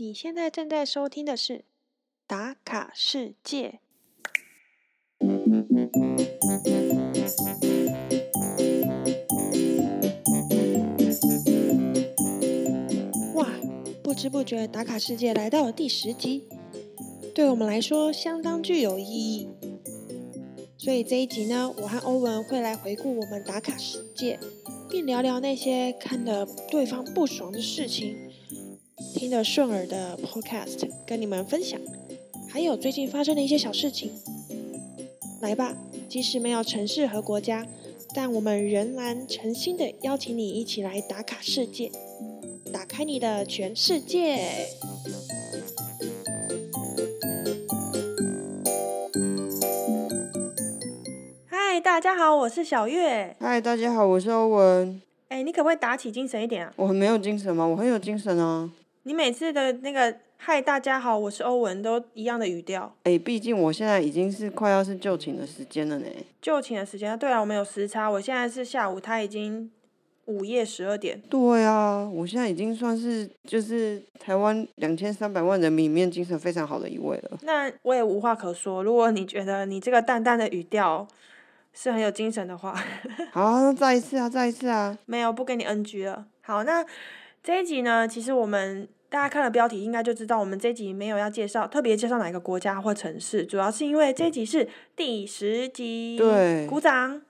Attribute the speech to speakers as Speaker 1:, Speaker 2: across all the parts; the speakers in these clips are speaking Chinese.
Speaker 1: 你现在正在收听的是《打卡世界》。哇，不知不觉，《打卡世界》来到了第十集，对我们来说相当具有意义。所以这一集呢，我和欧文会来回顾我们打卡世界，并聊聊那些看得对方不爽的事情，听得顺耳的 Podcast 跟你们分享，还有最近发生的一些小事情。来吧，即使没有城市和国家，但我们仍然诚心的邀请你一起来打卡世界，打开你的全世界。嗨，大家好，我是小月。
Speaker 2: 嗨，大家好，我是欧文。
Speaker 1: 哎，你可不可以打起精神一点啊？
Speaker 2: 我很没有精神吗？我很有精神啊。
Speaker 1: 你每次的那个“嗨，大家好，我是欧文”都一样的语调。
Speaker 2: 哎，毕竟我现在已经是快要是就寝的时间了呢。
Speaker 1: 就寝的时间，对啊，我们有时差。我现在是下午，他已经午夜十二点。
Speaker 2: 对啊，我现在已经算是就是台湾两千三百万人民里面精神非常好的一位了。
Speaker 1: 那我也无话可说。如果你觉得你这个淡淡的语调是很有精神的话，
Speaker 2: 好，那再一次啊，再一次啊。
Speaker 1: 没有，不给你 NG 了。好，那这一集呢，其实我们。大家看了标题，应该就知道我们这集没有要介绍特别介绍哪一个国家或城市，主要是因为这集是第十集。
Speaker 2: 对，
Speaker 1: 鼓掌！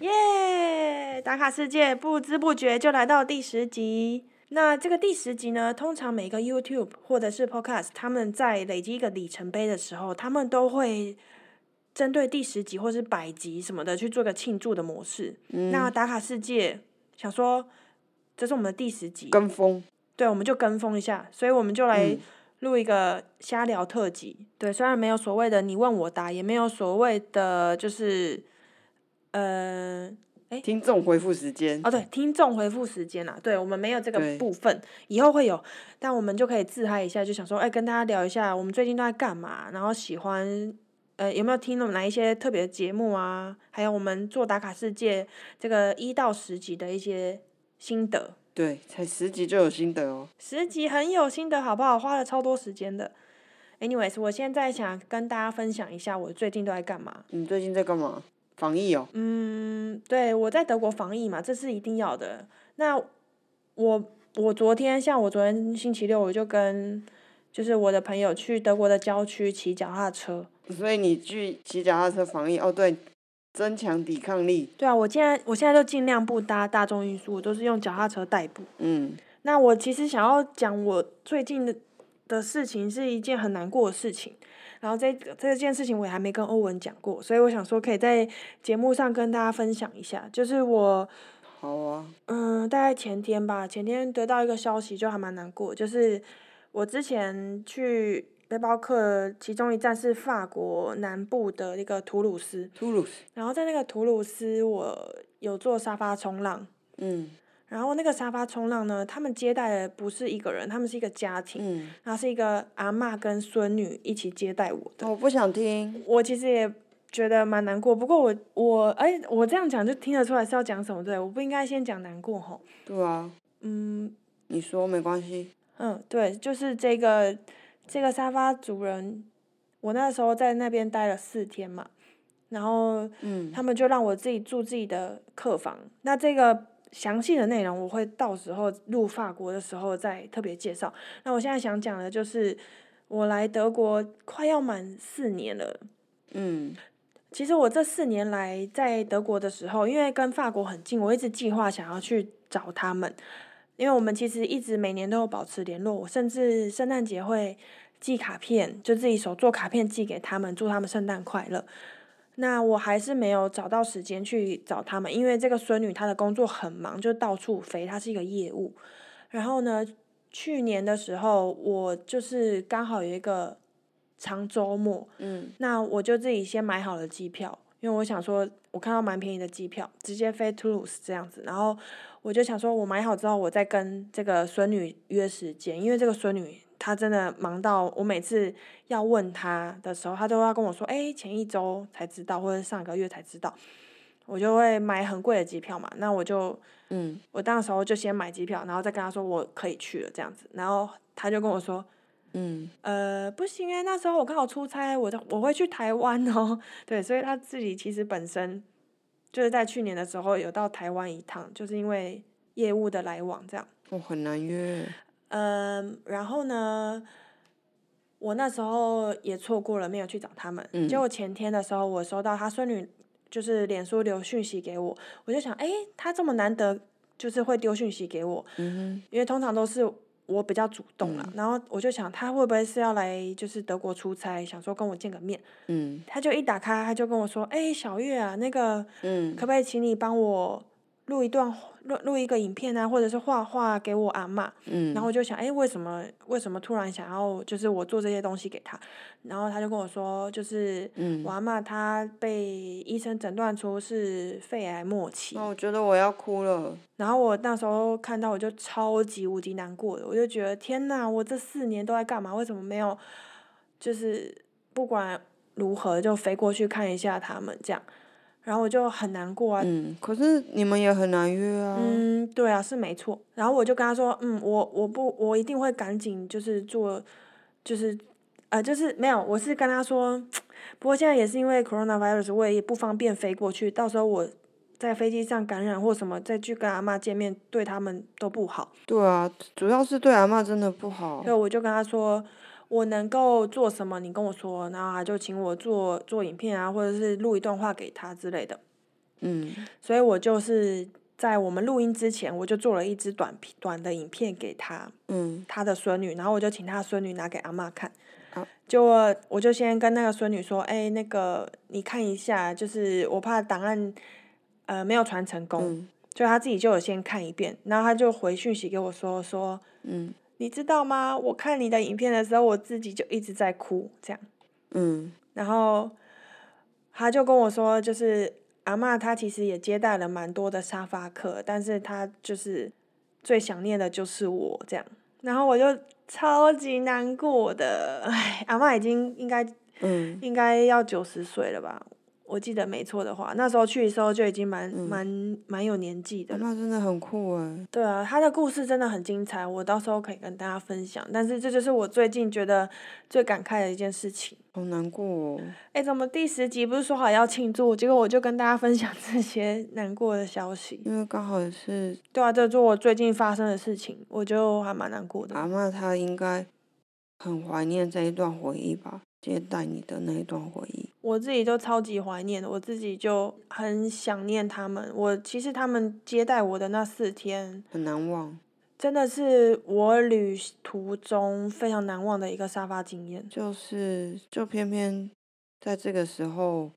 Speaker 1: 耶！打卡世界不知不觉就来到第十集。那这个第十集呢，通常每个 YouTube 或者是 Podcast，他们在累积一个里程碑的时候，他们都会针对第十集或是百集什么的去做个庆祝的模式。那打卡世界想说。这是我们的第十集，
Speaker 2: 跟风，
Speaker 1: 对，我们就跟风一下，所以我们就来录一个瞎聊特辑。对，虽然没有所谓的你问我答，也没有所谓的就是，呃，哎，
Speaker 2: 听众回复时间
Speaker 1: 哦，对，听众回复时间啊，对我们没有这个部分，以后会有，但我们就可以自嗨一下，就想说，哎，跟大家聊一下我们最近都在干嘛，然后喜欢，呃，有没有听了哪一些特别的节目啊？还有我们做打卡世界这个一到十集的一些。心得
Speaker 2: 对，才十集就有心得哦。
Speaker 1: 十集很有心得，好不好？花了超多时间的。Anyways，我现在想跟大家分享一下我最近都在干嘛。
Speaker 2: 你最近在干嘛？防疫哦。
Speaker 1: 嗯，对，我在德国防疫嘛，这是一定要的。那我我昨天像我昨天星期六，我就跟就是我的朋友去德国的郊区骑脚踏车。
Speaker 2: 所以你去骑脚踏车防疫哦？对。增强抵抗力。
Speaker 1: 对啊，我现在我现在都尽量不搭大众运输，我都是用脚踏车代步。
Speaker 2: 嗯。
Speaker 1: 那我其实想要讲我最近的的事情，是一件很难过的事情。然后这这件事情我也还没跟欧文讲过，所以我想说可以在节目上跟大家分享一下。就是我。
Speaker 2: 好啊。
Speaker 1: 嗯，大概前天吧，前天得到一个消息，就还蛮难过。就是我之前去。背包客其中一站是法国南部的一个图鲁斯，
Speaker 2: 图鲁斯。
Speaker 1: 然后在那个图鲁斯，我有坐沙发冲浪。
Speaker 2: 嗯。
Speaker 1: 然后那个沙发冲浪呢，他们接待的不是一个人，他们是一个家庭。
Speaker 2: 嗯。
Speaker 1: 然后是一个阿妈跟孙女一起接待我的。
Speaker 2: 我不想听。
Speaker 1: 我其实也觉得蛮难过，不过我我哎，我这样讲就听得出来是要讲什么对？我不应该先讲难过吼。
Speaker 2: 对啊。
Speaker 1: 嗯。
Speaker 2: 你说没关系。
Speaker 1: 嗯，对，就是这个。这个沙发主人，我那时候在那边待了四天嘛，然后嗯他们就让我自己住自己的客房。那这个详细的内容，我会到时候入法国的时候再特别介绍。那我现在想讲的就是，我来德国快要满四年了。
Speaker 2: 嗯，
Speaker 1: 其实我这四年来在德国的时候，因为跟法国很近，我一直计划想要去找他们。因为我们其实一直每年都有保持联络，我甚至圣诞节会寄卡片，就自己手做卡片寄给他们，祝他们圣诞快乐。那我还是没有找到时间去找他们，因为这个孙女她的工作很忙，就到处飞，她是一个业务。然后呢，去年的时候我就是刚好有一个长周末，
Speaker 2: 嗯，
Speaker 1: 那我就自己先买好了机票。因为我想说，我看到蛮便宜的机票，直接飞 Toulouse 这样子，然后我就想说，我买好之后，我再跟这个孙女约时间，因为这个孙女她真的忙到我每次要问她的时候，她都要跟我说，哎，前一周才知道，或者上个月才知道，我就会买很贵的机票嘛。那我就
Speaker 2: 嗯。
Speaker 1: 我到时候就先买机票，然后再跟她说我可以去了这样子，然后她就跟我说，
Speaker 2: 嗯
Speaker 1: 呃，不行哎，那时候我刚好出差，我的我会去台湾哦。对，所以他自己其实本身就是在去年的时候有到台湾一趟，就是因为业务的来往这样。
Speaker 2: 我很难约。
Speaker 1: 嗯，然后呢，我那时候也错过了，没有去找他们。
Speaker 2: 嗯
Speaker 1: 结果前天的时候，我收到他孙女就是脸书留讯息给我，我就想，诶，他这么难得，就是会丢讯息给我，
Speaker 2: 嗯
Speaker 1: 因为通常都是我比较主动啦。然后我就想，他会不会是要来就是德国出差，想说跟我见个面？
Speaker 2: 嗯
Speaker 1: 他就一打开，他就跟我说，诶，小月啊，那个
Speaker 2: 嗯
Speaker 1: 可不可以请你帮我录一段录录一个影片啊，或者是画画给我阿嬷？
Speaker 2: 嗯，
Speaker 1: 然后我就想，哎，为什么为什么突然想要就是我做这些东西给他？然后他就跟我说，就是
Speaker 2: 嗯
Speaker 1: 我阿嬷她被医生诊断出是肺癌末期
Speaker 2: 那，我觉得我要哭了。
Speaker 1: 然后我那时候看到我就超级无敌难过的，我就觉得天呐，我这四年都在干嘛？为什么没有就是不管如何就飞过去看一下他们这样？然后我就很难过啊，
Speaker 2: 嗯，可是你们也很难约啊。
Speaker 1: 嗯，对啊，是没错。然后我就跟他说，嗯，我我不我一定会赶紧就是做，就是呃就是没有，我是跟他说，不过现在也是因为 coronavirus，我也不方便飞过去，到时候我在飞机上感染或什么，再去跟阿妈见面，对他们都不好。
Speaker 2: 对啊，主要是对阿嬷真的不好
Speaker 1: 对。我就跟他说，我能够做什么，你跟我说，然后他就请我做做影片啊，或者是录一段话给他之类的。
Speaker 2: 嗯
Speaker 1: 所以我就是在我们录音之前，我就做了一支短片短的影片给他，
Speaker 2: 嗯
Speaker 1: 他的孙女，然后我就请他的孙女拿给阿妈看。
Speaker 2: 好
Speaker 1: 就我就先跟那个孙女说，哎、那个你看一下，就是我怕档案呃没有传成功，
Speaker 2: 嗯
Speaker 1: 就他自己就有先看一遍，然后他就回讯息给我说说，
Speaker 2: 嗯
Speaker 1: 你知道吗？我看你的影片的时候，我自己就一直在哭，这样。
Speaker 2: 嗯
Speaker 1: 然后他就跟我说，就是阿嬷她其实也接待了蛮多的沙发客，但是她就是最想念的就是我这样。然后我就超级难过的，唉，阿嬷已经应该
Speaker 2: 嗯
Speaker 1: 应该要九十岁了吧？我记得没错的话，那时候去的时候就已经蛮蛮蛮有年纪的了。
Speaker 2: 阿嬷真的很酷哎。
Speaker 1: 对啊，他的故事真的很精彩，我到时候可以跟大家分享。但是这就是我最近觉得最感慨的一件事情。
Speaker 2: 好难过哦。
Speaker 1: 哎，怎么第十集不是说好要庆祝，结果我就跟大家分享这些难过的消息。
Speaker 2: 因为刚好也是
Speaker 1: 对啊，这是我最近发生的事情，我就还蛮难过的。
Speaker 2: 阿嬷，她应该很怀念这一段回忆吧，接待你的那一段回忆。
Speaker 1: 我自己就超级怀念，我自己就很想念他们。我其实他们接待我的那四天，
Speaker 2: 很难忘，
Speaker 1: 真的是我旅途中非常难忘的一个沙发经验。
Speaker 2: 就是就偏偏在这个时候，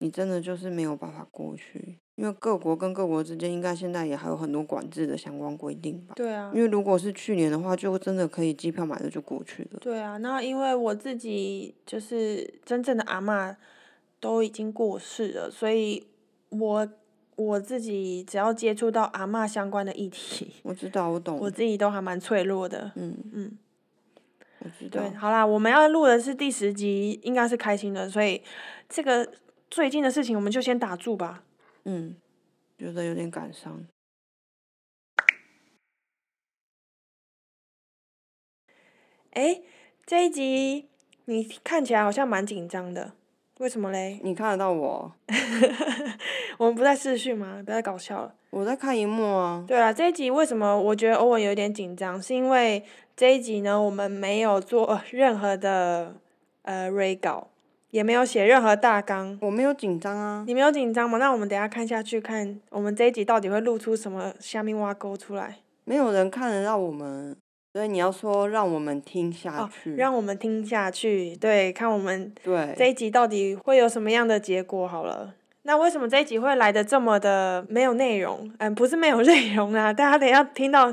Speaker 2: 你真的就是没有办法过去，因为各国跟各国之间应该现在也还有很多管制的相关规定吧。
Speaker 1: 对啊
Speaker 2: 因，为如果是去年的话，就真的可以机票买了就过去了。
Speaker 1: 对啊，那因为我自己就是真正的阿嬷都已经过世了，所以我我自己只要接触到阿嬷相关的议题，
Speaker 2: 我知道，我懂。
Speaker 1: 我自己都还蛮脆弱的。
Speaker 2: 嗯
Speaker 1: 嗯，
Speaker 2: 我知道
Speaker 1: 对，。好啦，我们要录的是第十集，应该是开心的，所以这个最近的事情我们就先打住吧。
Speaker 2: 嗯，觉得有点感伤。
Speaker 1: 诶，这一集你看起来好像蛮紧张的，为什么嘞？
Speaker 2: 你看得到我？
Speaker 1: 我们不在视讯吗？不要再搞笑了。
Speaker 2: 我在看荧幕啊。
Speaker 1: 对啊，这一集为什么我觉得欧文有点紧张？是因为这一集呢，我们没有做任何的呃 re 稿，也没有写任何大纲。
Speaker 2: 我没有紧张啊。
Speaker 1: 你没有紧张吗？那我们等一下看下去，看我们这一集到底会露出什么虾米挖沟出来。
Speaker 2: 没有人看得到我们，所以你要说让我们听下
Speaker 1: 哦
Speaker 2: 去。
Speaker 1: 让我们听下去，对，看我们
Speaker 2: 对。
Speaker 1: 这一集到底会有什么样的结果好了。那为什么这一集会来的这么的没有内容？嗯，不是没有内容啊，大家等一下听到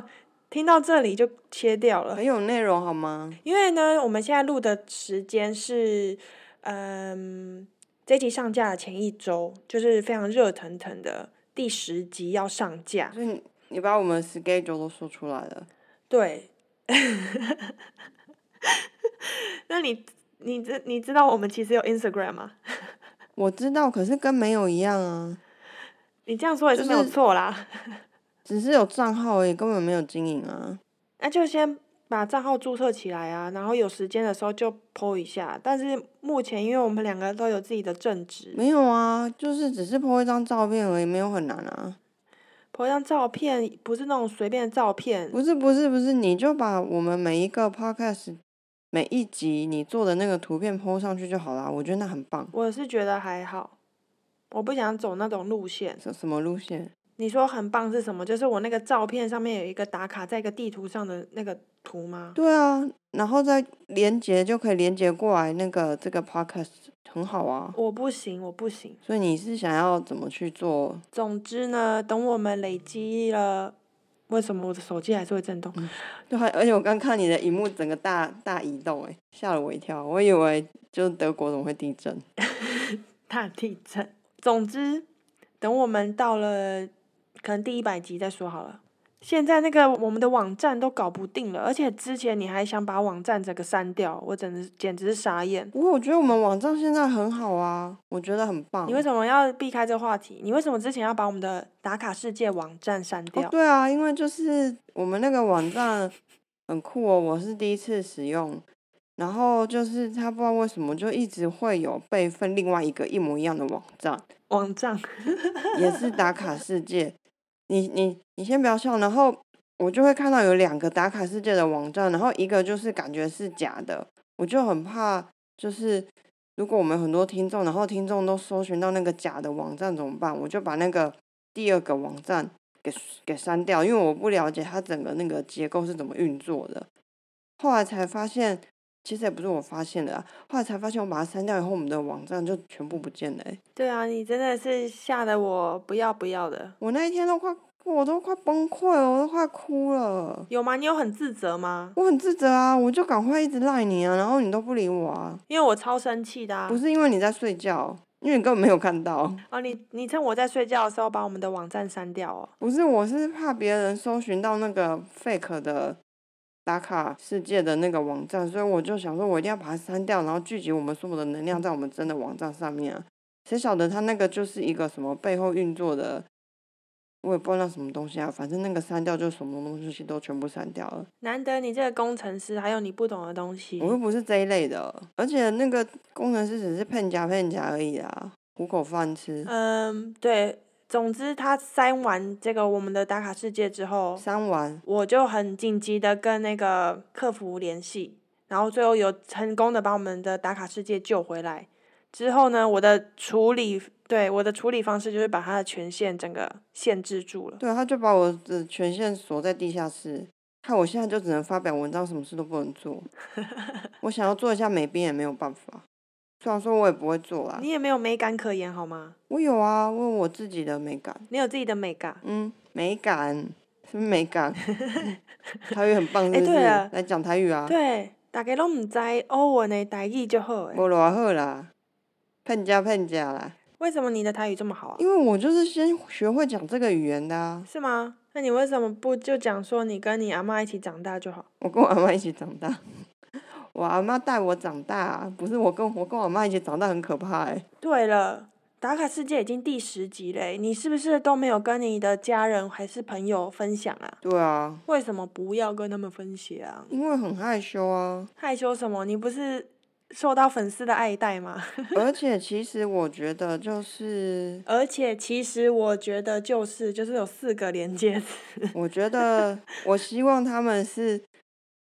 Speaker 1: 听到这里就切掉了。
Speaker 2: 很有内容好吗？
Speaker 1: 因为呢，我们现在录的时间是，嗯，这一集上架的前一周，就是非常热腾腾的第十集要上架。
Speaker 2: 所以你你把我们 schedule 都说出来了。
Speaker 1: 对，那你你知你知道我们其实有 Instagram 吗？
Speaker 2: 我知道，可是跟没有一样啊。
Speaker 1: 你这样说也
Speaker 2: 是
Speaker 1: 没有错啦。
Speaker 2: 只是有账号而已，根本没有经营啊。
Speaker 1: 那就先把账号注册起来啊，然后有时间的时候就 PO 一下。但是目前因为我们两个都有自己的正职
Speaker 2: 没有啊，就是只是 po 一张照片而已，没有很难啊。
Speaker 1: ，PO 一张照片不是那种随便的照片，
Speaker 2: 不是不是不是，你就把我们每一个 podcast 每一集你做的那个图片 po 上去就好啦。我觉得那很棒。
Speaker 1: 我是觉得还好，我不想走那种路线。
Speaker 2: 什什么路线？
Speaker 1: 你说很棒是什么？就是我那个照片上面有一个打卡在一个地图上的那个图吗？
Speaker 2: 对啊，然后再连接就可以连接过来那个这个 podcast 很好啊。
Speaker 1: 我不行，我不行。
Speaker 2: 所以你是想要怎么去做？
Speaker 1: 总之呢，等我们累积了，为什么我的手机还是会震动？
Speaker 2: 对啊，而且我刚看你的荧幕整个大大移动，哎，吓了我一跳，我以为就是德国怎么会地震？
Speaker 1: 大地震。总之，等我们到了可能第一百集再说好了。现在那个我们的网站都搞不定了，而且之前你还想把网站整个删掉，我真的简直是傻眼。
Speaker 2: 不过我觉得我们网站现在很好啊，我觉得很棒。
Speaker 1: 你为什么要避开这个话题？你为什么之前要把我们的打卡世界网站删掉？
Speaker 2: 哦，对啊，因为就是我们那个网站很酷哦，我是第一次使用，然后就是他不知道为什么就一直会有备份另外一个一模一样的网站，
Speaker 1: 网站
Speaker 2: 也是打卡世界。你你你先不要笑，然后我就会看到有两个打卡世界的网站，然后一个就是感觉是假的，我就很怕，就是如果我们很多听众，然后听众都搜寻到那个假的网站怎么办？我就把那个第二个网站给给删掉，因为我不了解它整个那个结构是怎么运作的。后来才发现，其实也不是我发现的啊，后来才发现我把它删掉以后，我们的网站就全部不见了欸、
Speaker 1: 对啊，你真的是吓得我不要不要的。
Speaker 2: 我那一天都快，我都快崩溃了，我都快哭了。
Speaker 1: 有吗？你有很自责吗？
Speaker 2: 我很自责啊，我就赶快一直赖你啊，然后你都不理我啊。
Speaker 1: 因为我超生气的啊！
Speaker 2: 不是因为你在睡觉，因为你根本没有看到。
Speaker 1: 哦，你你趁我在睡觉的时候把我们的网站删掉哦。
Speaker 2: 不是，我是怕别人搜寻到那个 fake 的打卡世界的那个网站，所以我就想说，我一定要把它删掉，然后聚集我们所有的能量在我们真的网站上面啊。谁晓得他那个就是一个什么背后运作的，我也不知道那什么东西啊。反正那个删掉就什么东西都全部删掉了。
Speaker 1: 难得你这个工程师还有你不懂的东西
Speaker 2: 我。又不是这一类的，而且那个工程师只是骗假骗假而已啊，糊口饭吃。
Speaker 1: 嗯，对。总之，他删完这个我们的打卡世界之后，
Speaker 2: 删完，
Speaker 1: 我就很紧急的跟那个客服联系，然后最后有成功的把我们的打卡世界救回来。之后呢，我的处理对我的处理方式就是把他的权限整个限制住了。
Speaker 2: 对，他就把我的权限锁在地下室，看我现在就只能发表文章，什么事都不能做。我想要做一下美编也没有办法，虽然说我也不会做啊
Speaker 1: 你，也没有美感可言好吗？
Speaker 2: 我有啊，我有我自己的美感，
Speaker 1: 你有自己的美感。
Speaker 2: 嗯，美感，什么美感？台语很棒，是不是？
Speaker 1: 对了
Speaker 2: 来讲台语啊，
Speaker 1: 对，大家拢唔知欧文的台语就好诶。
Speaker 2: 无偌好啦，骗家骗家啦，
Speaker 1: 为什么你的台语这么好啊？
Speaker 2: 因为我就是先学会讲这个语言的啊。
Speaker 1: 是吗？那你为什么不就讲说你跟你阿妈一起长大就好？
Speaker 2: 我跟我阿妈一起长大，我阿妈带我长大、啊，不是我跟我跟我妈一起长大，很可怕哎、
Speaker 1: 对了，打卡世界已经第十集嘞，你是不是都没有跟你的家人还是朋友分享啊？
Speaker 2: 对啊，
Speaker 1: 为什么不要跟他们分享？
Speaker 2: 因为很害羞啊，
Speaker 1: 害羞什么？你不是受到粉丝的爱戴吗？
Speaker 2: 而且其实我觉得就是，
Speaker 1: 而且其实我觉得就是就是有四个连接词，
Speaker 2: 我觉得我希望他们是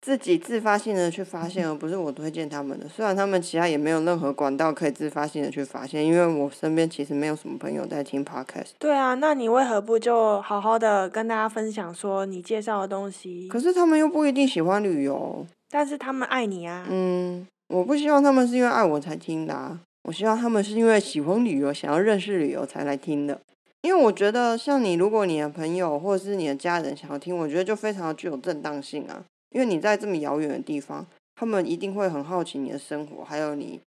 Speaker 2: 自己自发性的去发现，而不是我推荐他们的。虽然他们其他也没有任何管道可以自发性的去发现，因为我身边其实没有什么朋友在听 podcast。
Speaker 1: 对啊，那你为何不就好好的跟大家分享说你介绍的东西？
Speaker 2: 可是他们又不一定喜欢旅游，
Speaker 1: 但是他们爱你啊。
Speaker 2: 嗯，我不希望他们是因为爱我才听的啊，我希望他们是因为喜欢旅游、想要认识旅游才来听的。因为我觉得，像你，如果你的朋友或者是你的家人想要听，我觉得就非常的具有正当性啊。因为你在这么遥远的地方，他们一定会很好奇你的生活，还有你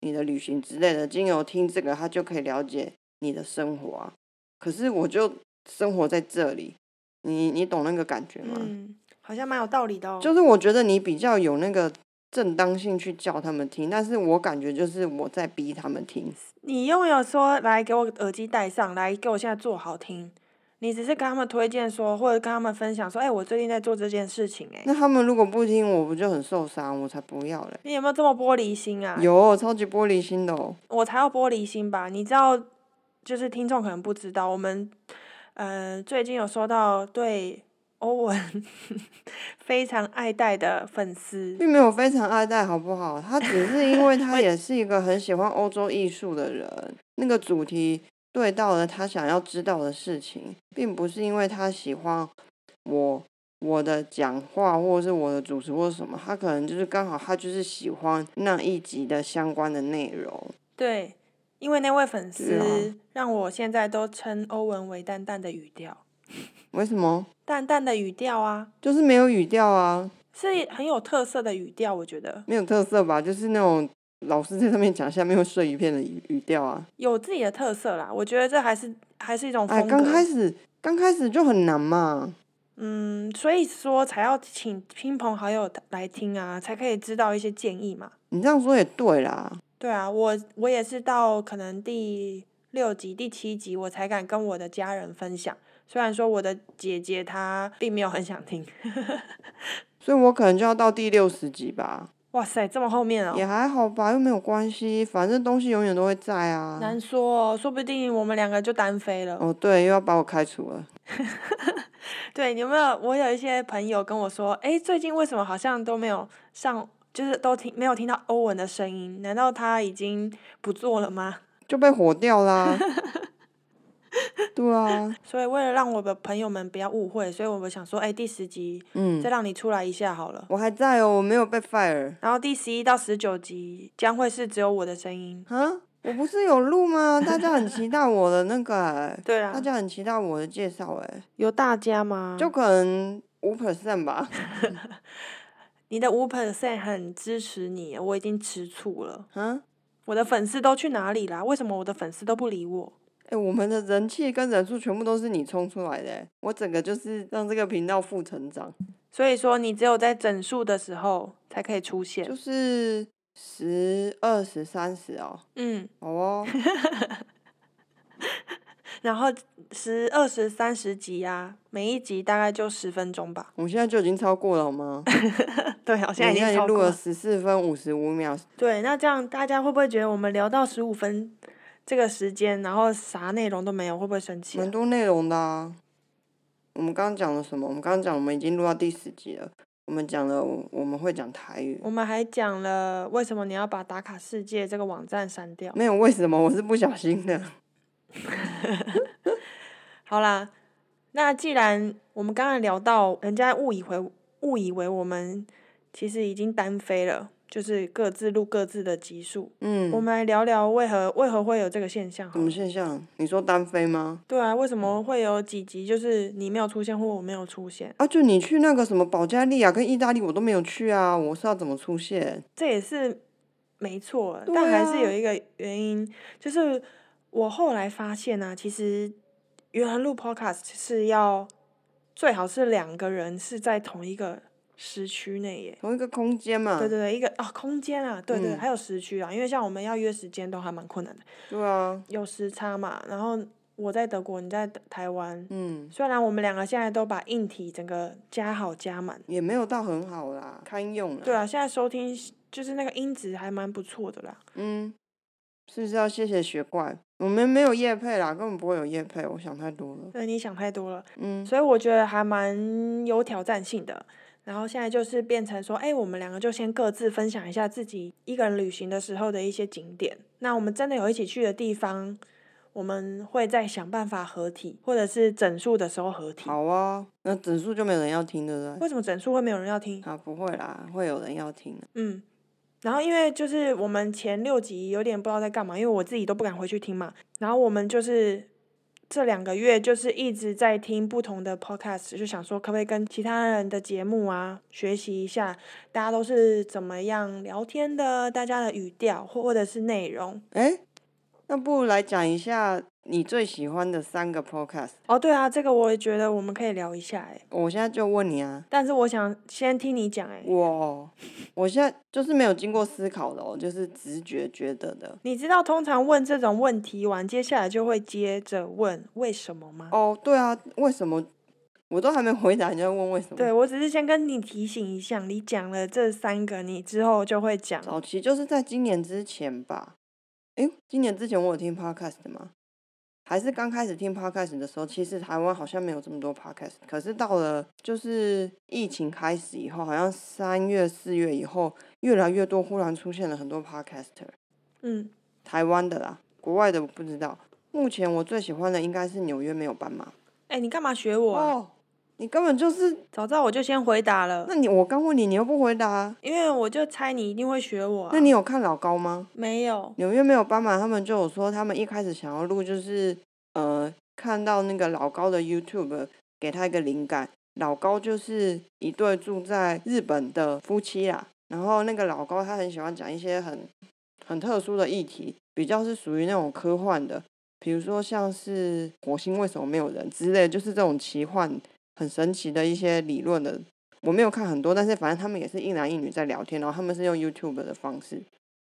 Speaker 2: 你的旅行之类的。经由听这个，他就可以了解你的生活啊。可是我就生活在这里，你你懂那个感觉吗？
Speaker 1: 嗯，好像蛮有道理的哦。
Speaker 2: 就是我觉得你比较有那个正当性去叫他们听，但是我感觉就是我在逼他们听。
Speaker 1: 你又没有说来给我耳机戴上，来给我现在做好听。你只是跟他们推荐说，或者跟他们分享说，哎、我最近在做这件事情、哎，
Speaker 2: 那他们如果不听，我不就很受伤？我才不要嘞！
Speaker 1: 你有没有这么玻璃心啊？
Speaker 2: 有超级玻璃心的哦。
Speaker 1: 我才要玻璃心吧？你知道，就是听众可能不知道，我们呃最近有收到对欧文 非常爱戴的粉丝，
Speaker 2: 并没有非常爱戴，好不好？他只是因为他 也是一个很喜欢欧洲艺术的人，那个主题对到了他想要知道的事情，并不是因为他喜欢我我的讲话或者是我的主持或者什么，他可能就是刚好他就是喜欢那一集的相关的内容。
Speaker 1: 对，因为那位粉丝让我现在都称欧文为淡淡的语调，
Speaker 2: 为什么？
Speaker 1: 淡淡的语调啊，
Speaker 2: 就是没有语调啊，
Speaker 1: 是很有特色的语调，我觉得
Speaker 2: 没有特色吧？就是那种老师在上面讲，下面会碎一片的语语调啊。
Speaker 1: 有自己的特色啦。我觉得这还是还是一种
Speaker 2: 哎。刚开始刚开始就很难嘛。
Speaker 1: 嗯，所以说才要请亲朋好友来听啊，才可以知道一些建议嘛。
Speaker 2: 你这样说也对啦。
Speaker 1: 对啊，我我也是到可能第六集、第七集，我才敢跟我的家人分享。虽然说我的姐姐她并没有很想听，
Speaker 2: 所以我可能就要到第六十集吧，
Speaker 1: 哇塞，这么后面哦，
Speaker 2: 也还好吧，又没有关系，反正东西永远都会在啊。
Speaker 1: 难说哦，说不定我们两个就单飞了。
Speaker 2: 哦，对，又要把我开除了。
Speaker 1: 对，你有没有？我有一些朋友跟我说，哎，最近为什么好像都没有上，就是都听没有听到欧文的声音？难道他已经不做了吗？
Speaker 2: 就被火掉啦。对啊，
Speaker 1: 所以为了让我的朋友们不要误会，所以我们想说，哎，第十集
Speaker 2: 嗯
Speaker 1: 再，让你出来一下好了。
Speaker 2: 我还在哦，我没有被 fire。
Speaker 1: 然后第十一到十九集将会是只有我的声音。
Speaker 2: 啊，我不是有录吗？大家很期待我的那个、欸，
Speaker 1: 对啊
Speaker 2: 大，家很期待我的介绍，哎，
Speaker 1: 有大家吗？
Speaker 2: 就可能五 percent 吧。
Speaker 1: 你的五 percent 很支持你，我已经吃醋了。
Speaker 2: 啊，
Speaker 1: 我的粉丝都去哪里啦？为什么我的粉丝都不理我？
Speaker 2: 哎、我们的人气跟人数全部都是你冲出来的、欸，我整个就是让这个频道负成长，
Speaker 1: 所以说，你只有在整数的时候才可以出现。
Speaker 2: 就是十、二十、三十哦，
Speaker 1: 嗯，
Speaker 2: 好哦，
Speaker 1: 然后十、二十、三十集啊，每一集大概就十分钟吧。
Speaker 2: 我们现在就已经超过了好吗？
Speaker 1: 对，好
Speaker 2: 现在已经录了。十四分五十五秒，
Speaker 1: 对，那这样大家会不会觉得我们聊到十五分这个时间，然后啥内容都没有，会不会生气啊、
Speaker 2: 蛮多内容的啊。我们刚刚讲了什么？我们刚刚讲我们已经录到第十集了，我们讲了我我们会讲台语，
Speaker 1: 我们还讲了为什么你要把打卡世界这个网站删掉。
Speaker 2: 没有为什么，我是不小心的。
Speaker 1: 好啦，那既然我们刚才聊到，人家误以为误以为我们其实已经单飞了，就是各自录各自的集数。
Speaker 2: 嗯，
Speaker 1: 我们来聊聊为何为何会有这个现象
Speaker 2: 什么。现象？你说单飞吗？
Speaker 1: 对啊，为什么会有几集就是你没有出现或我没有出现？
Speaker 2: 啊，就你去那个什么保加利亚跟意大利，我都没有去啊，我是要怎么出现？
Speaker 1: 这也是没错，
Speaker 2: 对
Speaker 1: 但还是
Speaker 2: 啊
Speaker 1: 有一个原因，就是我后来发现啊，其实原来录 podcast 是要最好是两个人是在同一个时区内耶。
Speaker 2: 同一个空间嘛。
Speaker 1: 对对对，一个啊空间啊，对对，
Speaker 2: 嗯
Speaker 1: 还有时区啊，因为像我们要约时间都还蛮困难的，
Speaker 2: 对啊，
Speaker 1: 有时差嘛。然后我在德国，你在台湾，
Speaker 2: 嗯，
Speaker 1: 虽然我们两个现在都把硬体整个加好加满，
Speaker 2: 也没有到很好啦，堪用啦。
Speaker 1: 对啊，现在收听就是那个音质还蛮不错的啦。
Speaker 2: 嗯，是不是要谢谢雪怪？我们没有夜配啦，根本不会有夜配，我想太多了。
Speaker 1: 对，你想太多了。
Speaker 2: 嗯，
Speaker 1: 所以我觉得还蛮有挑战性的。然后现在就是变成说，哎，我们两个就先各自分享一下自己一个人旅行的时候的一些景点。那我们真的有一起去的地方，我们会再想办法合体，或者是整数的时候合体。
Speaker 2: 好啊，那整数就没有人要听，的了？
Speaker 1: 为什么整数会没有人要听？
Speaker 2: 啊，不会啦，会有人要听的。
Speaker 1: 嗯，然后因为就是我们前六集有点不知道在干嘛，因为我自己都不敢回去听嘛。然后我们就是这两个月就是一直在听不同的 podcast，就想说可不可以跟其他人的节目啊学习一下，大家都是怎么样聊天的，大家的语调或或者是内容。
Speaker 2: 哎，那不如来讲一下你最喜欢的三个 podcast。
Speaker 1: 哦，对啊，这个我也觉得我们可以聊一下哎。
Speaker 2: 我现在就问你啊。
Speaker 1: 但是我想先听你讲哎。
Speaker 2: 我，我现在就是没有经过思考的哦，就是直觉觉得的。
Speaker 1: 你知道通常问这种问题完，接下来就会接着问为什么吗？
Speaker 2: 哦，对啊，为什么？我都还没回答，你就问为什么？
Speaker 1: 对，我只是先跟你提醒一下，你讲了这三个，你之后就会讲。
Speaker 2: 早期就是在今年之前吧？诶，今年之前我有听 podcast 吗？还是刚开始听 podcast 的时候，其实台湾好像没有这么多 podcast。可是到了就是疫情开始以后，好像三月四月以后，越来越多忽然出现了很多 podcaster。
Speaker 1: 嗯，
Speaker 2: 台湾的啦，国外的我不知道。目前我最喜欢的应该是纽约没有斑马。
Speaker 1: 哎，你干嘛学我啊？
Speaker 2: 你根本就是
Speaker 1: 早知道我就先回答了。
Speaker 2: 那你我刚问你，你又不回答。
Speaker 1: 因为我就猜你一定会学我。
Speaker 2: 那你有看老高吗？
Speaker 1: 没有。
Speaker 2: 纽约没有斑马，他们就有说，他们一开始想要录，就是呃，看到那个老高的 YouTube，给他一个灵感。老高就是一对住在日本的夫妻啦。然后那个老高他很喜欢讲一些很很特殊的议题，比较是属于那种科幻的，比如说像是火星为什么没有人之类，就是这种奇幻。很神奇的一些理论的，我没有看很多，但是反正他们也是一男一女在聊天，然后他们是用 YouTube 的方式，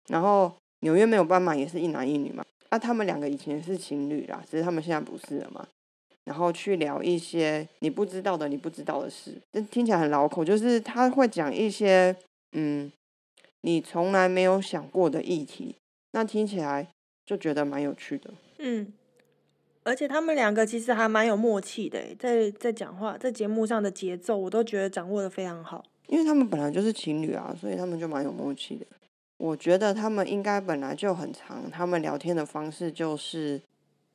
Speaker 2: 然后纽约没有斑马也是一男一女嘛，啊，他们两个以前是情侣啦，只是他们现在不是了嘛，然后去聊一些你不知道的你不知道的事，这听起来很绕口，就是他会讲一些嗯你从来没有想过的议题，那听起来就觉得蛮有趣的，
Speaker 1: 嗯。而且他们两个其实还蛮有默契的，在在讲话，在节目上的节奏，我都觉得掌握的非常好。
Speaker 2: 因为他们本来就是情侣啊，所以他们就蛮有默契的。我觉得他们应该本来就很长，他们聊天的方式就是，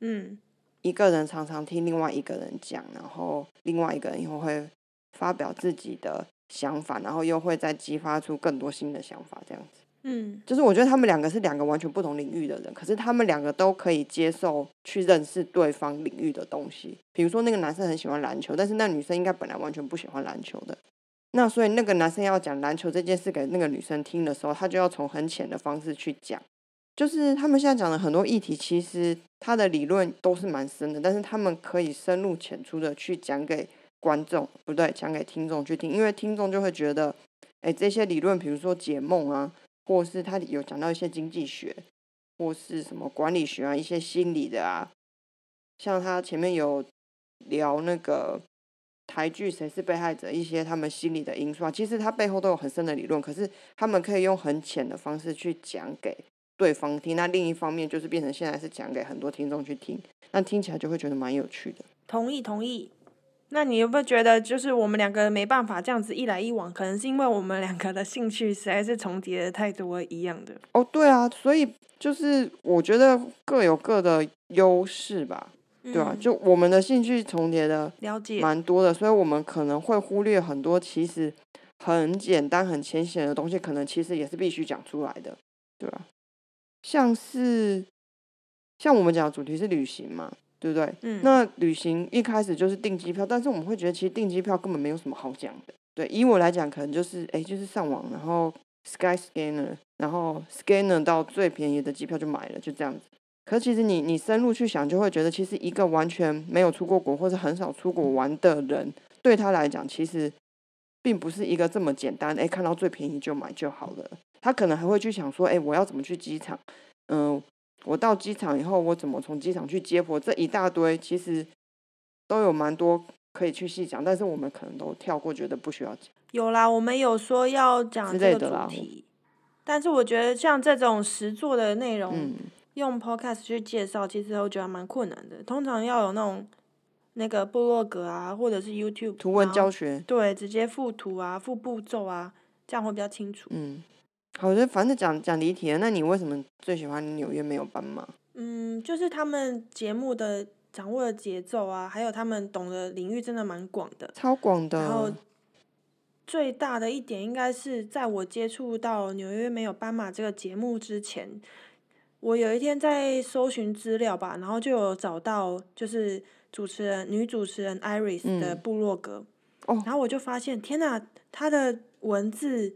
Speaker 1: 嗯，
Speaker 2: 一个人常常听另外一个人讲，然后另外一个人以后会发表自己的想法，然后又会再激发出更多新的想法，这样子。
Speaker 1: 嗯，
Speaker 2: 就是我觉得他们两个是两个完全不同领域的人，可是他们两个都可以接受去认识对方领域的东西。比如说那个男生很喜欢篮球，但是那女生应该本来完全不喜欢篮球的。那所以那个男生要讲篮球这件事给那个女生听的时候，他就要从很浅的方式去讲。就是他们现在讲的很多议题，其实他的理论都是蛮深的，但是他们可以深入浅出的去讲给观众，不对，讲给听众去听，因为听众就会觉得，哎，这些理论，比如说解梦啊。或是他有讲到一些经济学，或是什么管理学啊，一些心理的啊，像他前面有聊那个台剧《谁是被害者》，一些他们心理的因素啊，其实他背后都有很深的理论，可是他们可以用很浅的方式去讲给对方听。那另一方面就是变成现在是讲给很多听众去听，那听起来就会觉得蛮有趣的。
Speaker 1: 同意，同意。那你有没有觉得，就是我们两个没办法这样子一来一往，可能是因为我们两个的兴趣实在是重叠的太多一样的。
Speaker 2: 哦，对啊，所以就是我觉得各有各的优势吧，对吧？就我们的兴趣重叠的
Speaker 1: 了解
Speaker 2: 蛮多的，所以我们可能会忽略很多其实很简单、很浅显的东西，可能其实也是必须讲出来的，对吧？像是像我们讲的主题是旅行嘛。对不对？
Speaker 1: 嗯。
Speaker 2: 那旅行一开始就是订机票，但是我们会觉得其实订机票根本没有什么好讲的。对，以我来讲，可能就是哎，就是上网，然后 Sky Scanner，然后 Scanner 到最便宜的机票就买了，就这样子。可其实你你深入去想，就会觉得其实一个完全没有出过国或者很少出国玩的人，对他来讲，其实并不是一个这么简单。哎，看到最便宜就买就好了。他可能还会去想说，哎，我要怎么去机场？嗯。我到机场以后，我怎么从机场去接驳？这一大堆其实都有蛮多可以去细讲，但是我们可能都跳过，觉得不需要讲。
Speaker 1: 有啦，我们有说要讲这个主题，但是我觉得像这种实作的内容，用 podcast 去介绍，其实我觉得蛮困难的。通常要有那种那个部落格啊，或者是 YouTube
Speaker 2: 图文教学，
Speaker 1: 对，直接附图啊，附步骤啊，这样会比较清楚。
Speaker 2: 嗯。好的，反正讲讲离题了。那你为什么最喜欢纽约没有斑马？
Speaker 1: 嗯，就是他们节目的掌握的节奏啊，还有他们懂的领域真的蛮广的，
Speaker 2: 超广的。
Speaker 1: 然后最大的一点应该是在我接触到纽约没有斑马这个节目之前，我有一天在搜寻资料吧，然后就有找到就是主持人女主持人 Iris 的部落格，
Speaker 2: 哦，
Speaker 1: 然后我就发现，天呐，她的文字。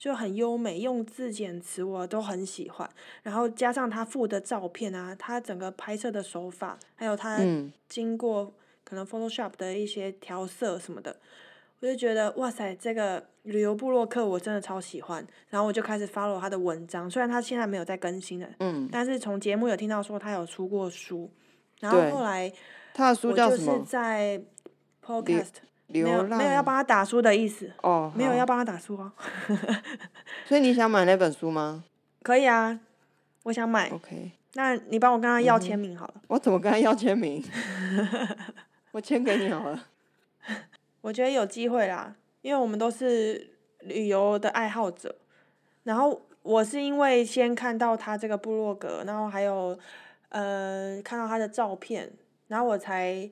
Speaker 1: 就很优美，用字遣词我都很喜欢。然后加上他附的照片啊，他整个拍摄的手法，还有他
Speaker 2: 嗯，
Speaker 1: 经过可能 Photoshop 的一些调色什么的，我就觉得哇塞，这个旅游部落客我真的超喜欢。然后我就开始 follow 他的文章，虽然他现在没有在更新了，
Speaker 2: 嗯，
Speaker 1: 但是从节目有听到说他有出过书。然后后来
Speaker 2: 他的书
Speaker 1: 我就是
Speaker 2: 叫什么？
Speaker 1: 在 Podcast
Speaker 2: 流浪
Speaker 1: 没有要帮他打书的意思，
Speaker 2: 哦，
Speaker 1: 没有要帮他打书哦。
Speaker 2: 所以你想买那本书吗
Speaker 1: 可以啊，我想买
Speaker 2: ，？OK，
Speaker 1: 那你帮我跟他要签名好了。
Speaker 2: 我怎么跟他要签名？我签给你好了。
Speaker 1: 我觉得有机会啦，因为我们都是旅游的爱好者。然后我是因为先看到他这个部落格，然后还有呃看到他的照片，然后我才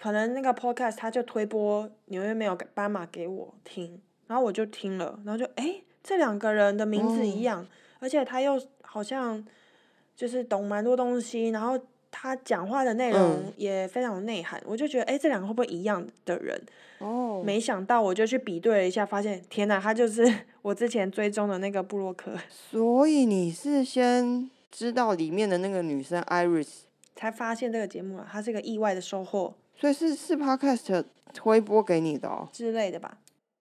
Speaker 1: 可能那个 podcast 他就推播纽约没有斑马给我听，然后我就听了，然后就哎，这两个人的名字一
Speaker 2: 哦。
Speaker 1: 样，而且他又好像就是懂蛮多东西，然后他讲话的内容
Speaker 2: 嗯。
Speaker 1: 也非常有内涵，我就觉得哎，这两个会不会一样的人？
Speaker 2: 哦，
Speaker 1: 没想到我就去比对了一下，发现天哪，他就是 我之前追踪的那个布洛克，
Speaker 2: 所以你是先知道里面的那个女生 Iris，
Speaker 1: 才发现这个节目啊，它是一个意外的收获
Speaker 2: 所以是是 Podcast 推播给你的哦。
Speaker 1: 之类的吧。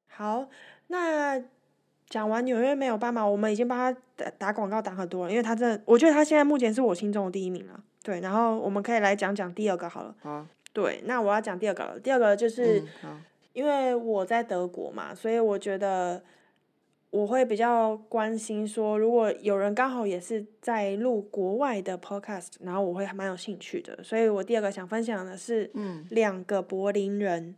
Speaker 1: 好，那讲完纽约没有办法，我们已经帮他打打广告打很多了，因为他真的，我觉得他现在目前是我心中的第一名了。对，然后我们可以来讲讲第二个好了。
Speaker 2: 好，
Speaker 1: 对，那我要讲第二个了。第二个就是、
Speaker 2: 嗯，
Speaker 1: 因为我在德国嘛，所以我觉得我会比较关心说，如果有人刚好也是在录国外的 podcast，然后我会还蛮有兴趣的。所以我第二个想分享的是
Speaker 2: 嗯
Speaker 1: 两个柏林人，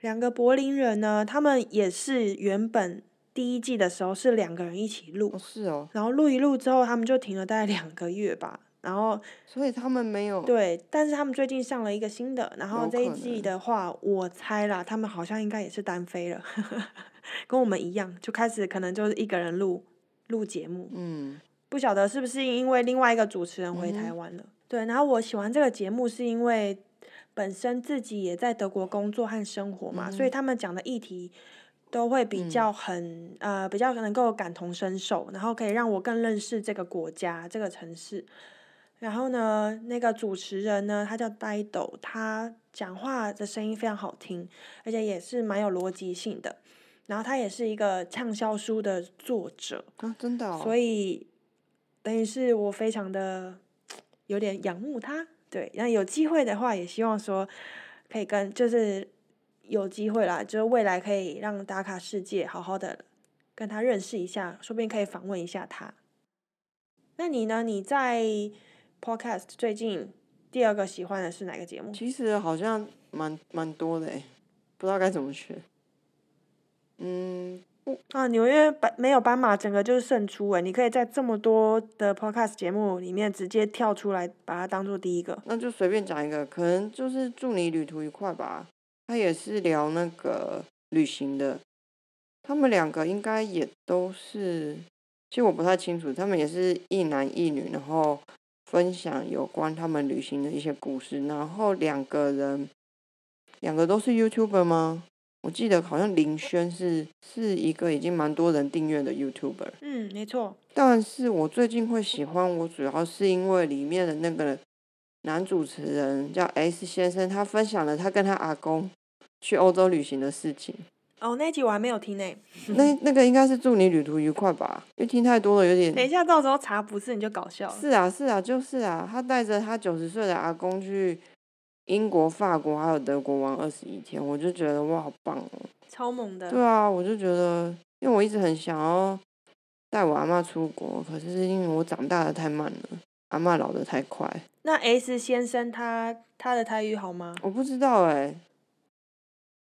Speaker 1: 两个柏林人呢，他们也是原本第一季的时候是两个人一起录
Speaker 2: 哦，是哦，
Speaker 1: 然后录一录之后，他们就停了大概两个月吧。然后
Speaker 2: 所以他们没有，
Speaker 1: 对，但是他们最近上了一个新的，然后这一季的话，我猜啦，他们好像应该也是单飞了，跟我们一样，就开始可能就是一个人录录节目，
Speaker 2: 嗯
Speaker 1: 不晓得是不是因为另外一个主持人回台湾了。对，然后我喜欢这个节目是因为本身自己也在德国工作和生活嘛，所以
Speaker 2: 嗯
Speaker 1: 他们讲的议题都会比
Speaker 2: 嗯
Speaker 1: 较很、呃比较能够感同身受，然后可以让我更认识这个国家这个城市。然后呢，那个主持人呢，他叫呆斗，他讲话的声音非常好听，而且也是蛮有逻辑性的。然后他也是一个畅销书的作者，
Speaker 2: 啊，真的哦，
Speaker 1: 所
Speaker 2: 以
Speaker 1: 以等于是我非常的有点仰慕他。对，那有机会的话，也希望说可以跟就是有机会啦，就是未来可以让打卡世界好好的跟他认识一下，说不定可以访问一下他。那你呢？你在 Podcast 最近第二个喜欢的是哪个节目？
Speaker 2: 其实好像蛮蛮多的诶，不知道该怎么选。嗯，
Speaker 1: 啊，纽约斑没有斑马，整个就是胜出诶！你可以在这么多的 Podcast 节目里面直接跳出来，把它当做第一个。
Speaker 2: 那就随便讲一个，可能就是祝你旅途愉快吧。他也是聊那个旅行的，他们两个应该也都是，其实我不太清楚，他们也是一男一女，然后分享有关他们旅行的一些故事。然后两个人，两个都是 YouTuber 吗？我记得好像林轩是是一个已经蛮多人订阅的 YouTuber。
Speaker 1: 嗯，没错。
Speaker 2: 但是我最近会喜欢我，主要是因为里面的那个男主持人叫 S 先生，他分享了他跟他阿公去欧洲旅行的事情。
Speaker 1: 哦，那一集我还没有听呢。
Speaker 2: 那那个应该是祝你旅途愉快吧？因为听太多了，有点。
Speaker 1: 等一下，到时候查不是你就搞笑了。
Speaker 2: 是啊，是啊，就是啊，他带着他九十岁的阿公去英国、法国还有德国玩二十一天，我就觉得哇，好棒哦！
Speaker 1: 超猛的。
Speaker 2: 对啊，我就觉得，因为我一直很想要带我阿妈出国，可是因为我长大的太慢了，阿妈老的太快。
Speaker 1: 那 S 先生他他的台语好吗？
Speaker 2: 我不知道哎、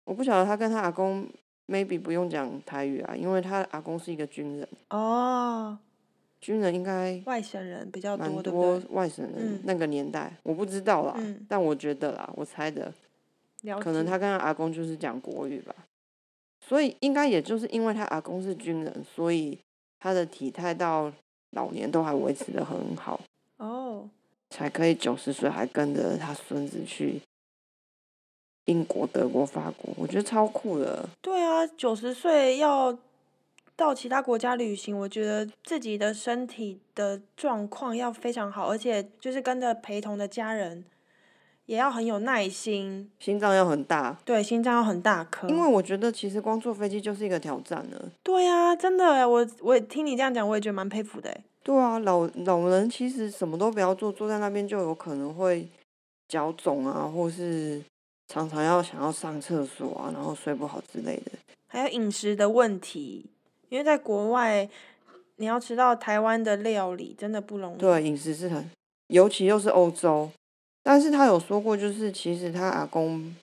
Speaker 2: 我不晓得他跟他阿公 maybe 不用讲台语啊，因为他阿公是一个军人，
Speaker 1: 哦，
Speaker 2: 军人应该
Speaker 1: 外省人比较
Speaker 2: 蛮
Speaker 1: 多，
Speaker 2: 多？外省人
Speaker 1: 嗯。
Speaker 2: 那个年代，我不知道啦，
Speaker 1: 嗯。
Speaker 2: 但我觉得啦，我猜的，可能
Speaker 1: 解
Speaker 2: 他跟他阿公就是讲国语吧，所以应该也就是因为他阿公是军人，所以他的体态到老年都还维持的很好，
Speaker 1: 哦，
Speaker 2: 才可以九十岁还跟着他孙子去英国、德国、法国，我觉得超酷的。
Speaker 1: 对啊，九十岁要到其他国家旅行，我觉得自己的身体的状况要非常好，而且就是跟着陪同的家人也要很有耐心，
Speaker 2: 心脏要很大，
Speaker 1: 对，心脏要很大颗。
Speaker 2: 因为我觉得其实光坐飞机就是一个挑战了。
Speaker 1: 对啊、真的，我我也听你这样讲，我也觉得蛮佩服的耶。
Speaker 2: 对啊，老老人其实什么都不要做，坐在那边就有可能会脚肿啊，或是常常要想要上厕所啊，然后睡不好之类的。
Speaker 1: 还有饮食的问题，因为在国外你要吃到台湾的料理真的不容易。
Speaker 2: 对，饮食是很，尤其又是欧洲。但是他有说过，就是其实他阿公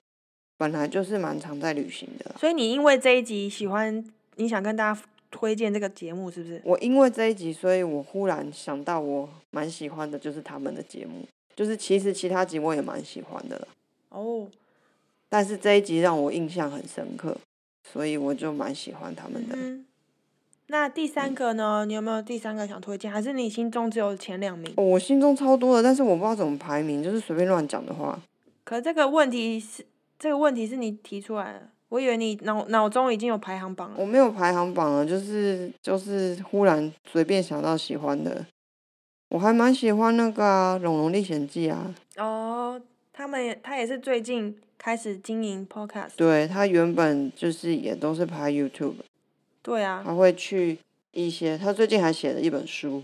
Speaker 2: 本来就是蛮常在旅行的。
Speaker 1: 所以你因为这一集喜欢，你想跟大家推荐这个节目是不是？
Speaker 2: 我因为这一集，所以我忽然想到，我蛮喜欢的就是他们的节目，就是其实其他集我也蛮喜欢的啦，
Speaker 1: 哦，
Speaker 2: 但是这一集让我印象很深刻，所以我就蛮喜欢他们的。
Speaker 1: 嗯，那第三个呢？你有没有第三个想推荐？还是你心中只有前两名？
Speaker 2: 哦，我心中超多的，但是我不知道怎么排名，就是随便乱讲的话。
Speaker 1: 可这个问题是这个问题是你提出来的，我以为你脑脑中已经有排行榜了。
Speaker 2: 我没有排行榜了，就是就是忽然随便想到喜欢的，我还蛮喜欢那个啊《龙龙历险记》啊。
Speaker 1: 哦，他们也他也是最近开始经营 podcast。
Speaker 2: 对他原本就是也都是拍 YouTube，
Speaker 1: 对啊，
Speaker 2: 他会去一些，他最近还写了一本书，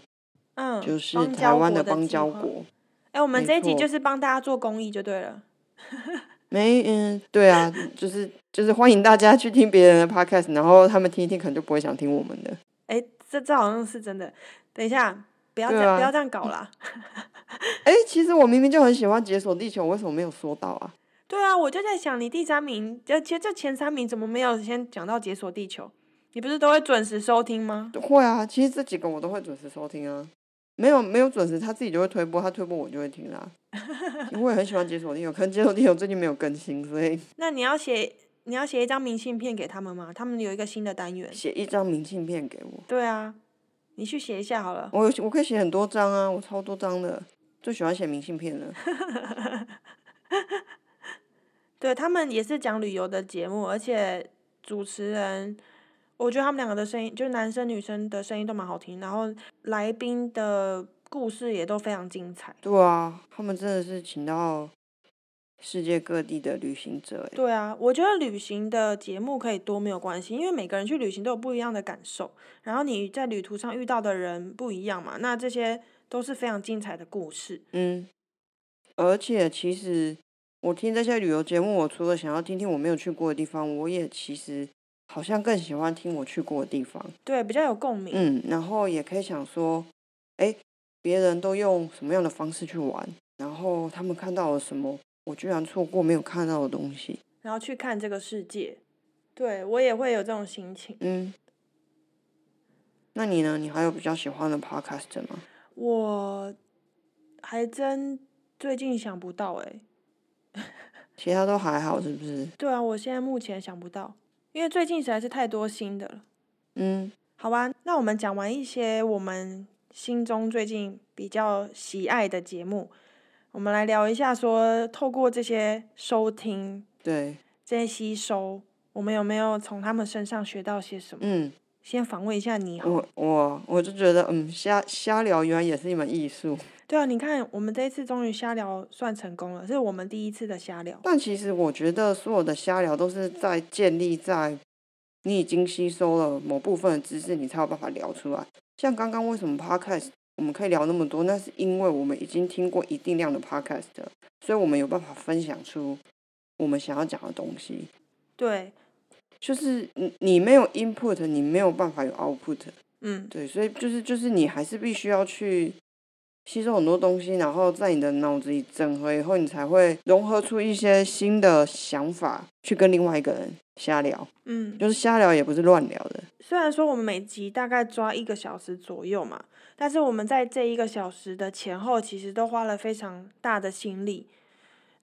Speaker 1: 嗯，
Speaker 2: 就是台湾的邦。交国。
Speaker 1: 哎、我们
Speaker 2: 没
Speaker 1: 这一集就是帮大家做公益就对了。
Speaker 2: 没，嗯，对啊，就是就是欢迎大家去听别人的 podcast，然后他们听一听，可能就不会想听我们的。
Speaker 1: 哎、这这好像是真的。等一下，不要这
Speaker 2: 对
Speaker 1: 样，不
Speaker 2: 啊
Speaker 1: 要这样搞啦。
Speaker 2: 哎、其实我明明就很喜欢《解锁地球》，为什么没有说到啊？
Speaker 1: 对啊，我就在想，你第三名，就其实这前三名怎么没有先讲到解锁地球？你不是都会准时收听吗？
Speaker 2: 会啊，其实这几个我都会准时收听啊。没有没有准时，他自己就会推播，他推播我就会听啦。我也很喜欢《解锁地球》，可能《解锁地球》最近没有更新，所以
Speaker 1: 那你要写你要写一张明信片给他们吗？他们有一个新的单元。
Speaker 2: 写一张明信片给我。
Speaker 1: 对啊，你去写一下好了。
Speaker 2: 我有我可以写很多张啊，我超多张的，最喜欢写明信片了。
Speaker 1: 对他们也是讲旅游的节目，而且主持人，我觉得他们两个的声音，就是男生女生的声音都蛮好听，然后来宾的故事也都非常精彩。
Speaker 2: 对啊，他们真的是请到世界各地的旅行者欸，
Speaker 1: 对啊，我觉得旅行的节目可以多没有关系，因为每个人去旅行都有不一样的感受，然后你在旅途上遇到的人不一样嘛，那这些都是非常精彩的故事。
Speaker 2: 嗯，而且其实我听这些旅游节目，我除了想要听听我没有去过的地方，我也其实好像更喜欢听我去过的地方。
Speaker 1: 对，比较有共鸣。
Speaker 2: 嗯，然后也可以想说，哎，别人都用什么样的方式去玩，然后他们看到了什么，我居然错过没有看到的东西。
Speaker 1: 然后去看这个世界。对我也会有这种心情。
Speaker 2: 嗯，那你呢？你还有比较喜欢的 podcast 吗？
Speaker 1: 我还真最近想不到诶、
Speaker 2: 其他都还好，是不是？
Speaker 1: 对啊，我现在目前想不到，因为最近实在是太多新的了。
Speaker 2: 嗯，
Speaker 1: 好吧，那我们讲完一些我们心中最近比较喜爱的节目，我们来聊一下说，透过这些收听、
Speaker 2: 对，
Speaker 1: 这些吸收，我们有没有从他们身上学到些什么？
Speaker 2: 嗯，
Speaker 1: 先访问一下你。
Speaker 2: 我我我就觉得，嗯，瞎瞎聊原来也是一门艺术。
Speaker 1: 对啊，你看，我们这一次终于瞎聊算成功了，是我们第一次的瞎聊。
Speaker 2: 但其实我觉得所有的瞎聊都是在建立在你已经吸收了某部分的知识，你才有办法聊出来。像刚刚为什么 podcast 我们可以聊那么多，那是因为我们已经听过一定量的 podcast 所以我们有办法分享出我们想要讲的东西。
Speaker 1: 对，
Speaker 2: 就是你你没有 input，你没有办法有 output。
Speaker 1: 嗯，
Speaker 2: 对，所以就是就是你还是必须要去吸收很多东西，然后在你的脑子里整合以后，你才会融合出一些新的想法，去跟另外一个人瞎聊。
Speaker 1: 嗯，
Speaker 2: 就是瞎聊，也不是乱聊的。
Speaker 1: 虽然说我们每集大概抓一个小时左右嘛，但是我们在这一个小时的前后，其实都花了非常大的心力。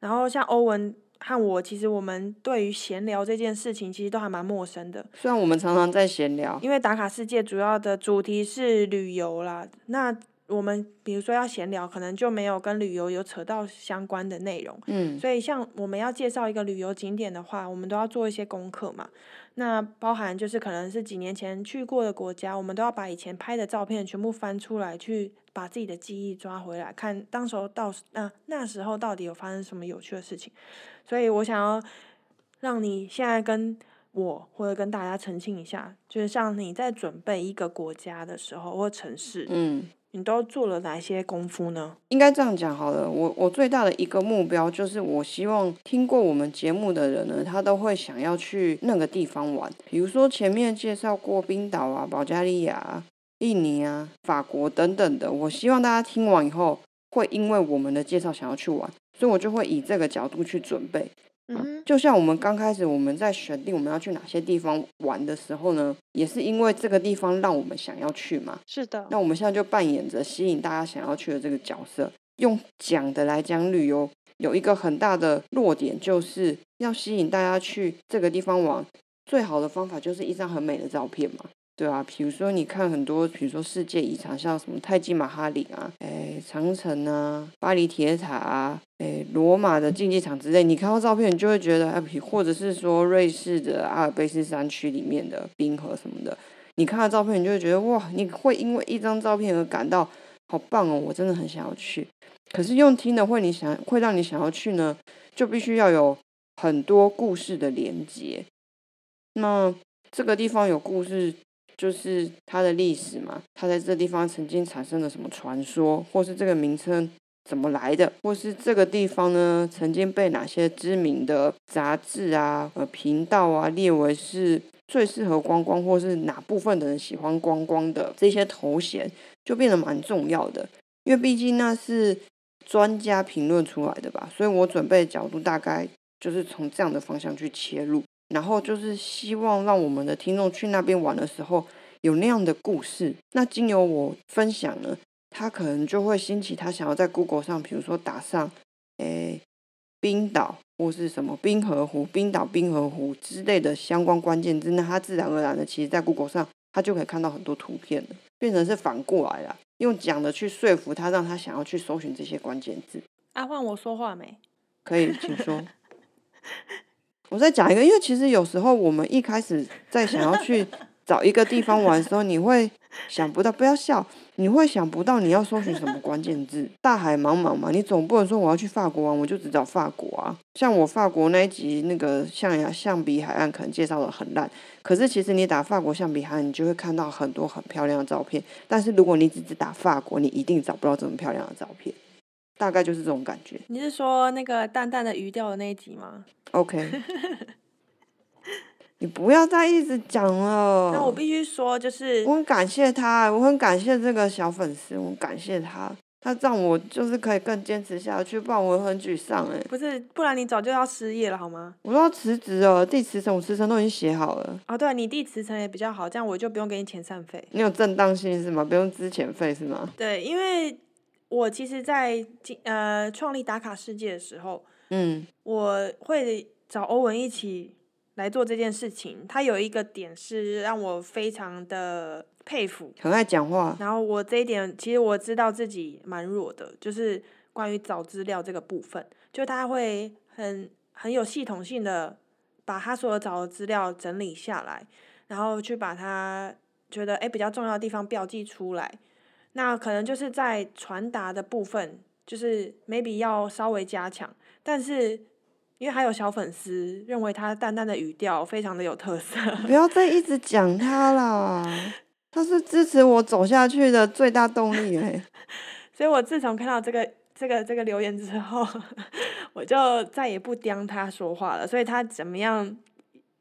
Speaker 1: 然后像欧文和我，其实我们对于闲聊这件事情，其实都还蛮陌生的。
Speaker 2: 虽然我们常常在闲聊，
Speaker 1: 因为打卡世界主要的主题是旅游啦，那我们比如说要闲聊，可能就没有跟旅游有扯到相关的内容。
Speaker 2: 嗯，
Speaker 1: 所以像我们要介绍一个旅游景点的话，我们都要做一些功课嘛。那包含就是可能是几年前去过的国家，我们都要把以前拍的照片全部翻出来，去把自己的记忆抓回来，看当时候到那那时候到底有发生什么有趣的事情。所以我想要让你现在跟我或者跟大家澄清一下，就是像你在准备一个国家的时候或城市，
Speaker 2: 嗯。
Speaker 1: 你都做了哪些功夫呢？
Speaker 2: 应该这样讲好了，我我最大的一个目标就是，我希望听过我们节目的人呢，他都会想要去那个地方玩。比如说前面介绍过冰岛啊、保加利亚、印尼啊、法国等等的，我希望大家听完以后，会因为我们的介绍想要去玩，所以我就会以这个角度去准备。就像我们刚开始我们在选定我们要去哪些地方玩的时候呢，也是因为这个地方让我们想要去嘛。
Speaker 1: 是的。
Speaker 2: 那我们现在就扮演着吸引大家想要去的这个角色，用讲的来讲旅游，有一个很大的弱点，就是要吸引大家去这个地方玩，最好的方法就是一张很美的照片嘛。对啊，比如说你看很多，比如说世界遗产，像什么泰姬玛哈陵啊，哎，长城啊，巴黎铁塔啊，哎，罗马的竞技场之类，你看到照片，你就会觉得，哎，或者是说瑞士的阿尔卑斯山区里面的冰河什么的，你看到照片，你就会觉得，哇，你会因为一张照片而感到好棒哦，我真的很想要去。可是用听的会，你想会让你想要去呢，就必须要有很多故事的连接。那这个地方有故事。就是它的历史嘛，它在这地方曾经产生了什么传说，或是这个名称怎么来的，或是这个地方呢曾经被哪些知名的杂志啊、呃频道啊列为是最适合观光，或是哪部分的人喜欢观光的这些头衔，就变得蛮重要的。因为毕竟那是专家评论出来的吧，所以我准备的角度大概就是从这样的方向去切入。然后就是希望让我们的听众去那边玩的时候有那样的故事。那经由我分享呢，他可能就会兴起他想要在 Google 上，比如说打上诶冰岛或是什么冰河湖、冰岛冰河湖之类的相关关键字，那他自然而然的，其实在 Google 上他就可以看到很多图片了，变成是反过来了，用讲的去说服他，让他想要去搜寻这些关键字。
Speaker 1: 阿换我说话没？
Speaker 2: 可以，请说。我再讲一个，因为其实有时候我们一开始在想要去 找一个地方玩的时候，你会想不到，不要笑，你会想不到你要搜寻什么关键字。大海茫茫嘛，你总不能说我要去法国玩，我就只找法国啊。像我法国那一集那个象牙象鼻海岸，可能介绍的很烂，可是其实你打法国象鼻海岸，你就会看到很多很漂亮的照片。但是如果你只是打法国，你一定找不到这么漂亮的照片。大概就是这种感觉。
Speaker 1: 你是说那个淡淡的鱼钓的那一集吗
Speaker 2: ？OK，你不要再一直讲了。
Speaker 1: 那我必须说，就是
Speaker 2: 我很感谢他，我很感谢这个小粉丝，我感谢他，他让我就是可以更坚持下去，不然我很沮丧哎。
Speaker 1: 不是，不然你早就要失业了好吗？
Speaker 2: 我要辞职了，递辞呈，我辞呈都已经写好了。
Speaker 1: 哦，对，你递辞呈也比较好，这样我就不用给你遣散费。
Speaker 2: 你有正当性是吗？不用支遣费是吗？
Speaker 1: 对，因为。我其实，在呃创立打卡世界的时候，
Speaker 2: 嗯，
Speaker 1: 我会找欧文一起来做这件事情。他有一个点是让我非常的佩服，
Speaker 2: 很爱讲话。
Speaker 1: 然后我这一点，其实我知道自己蛮弱的，就是关于找资料这个部分，就他会很很有系统性的把他所有找的资料整理下来，然后去把他觉得哎比较重要的地方标记出来。那可能就是在传达的部分，就是 maybe 要稍微加强，但是因为还有小粉丝认为他淡淡的语调非常的有特色，
Speaker 2: 不要再一直讲他啦，他是支持我走下去的最大动力哎，
Speaker 1: 所以我自从看到这个这个这个留言之后，我就再也不刁他说话了，所以他怎么样？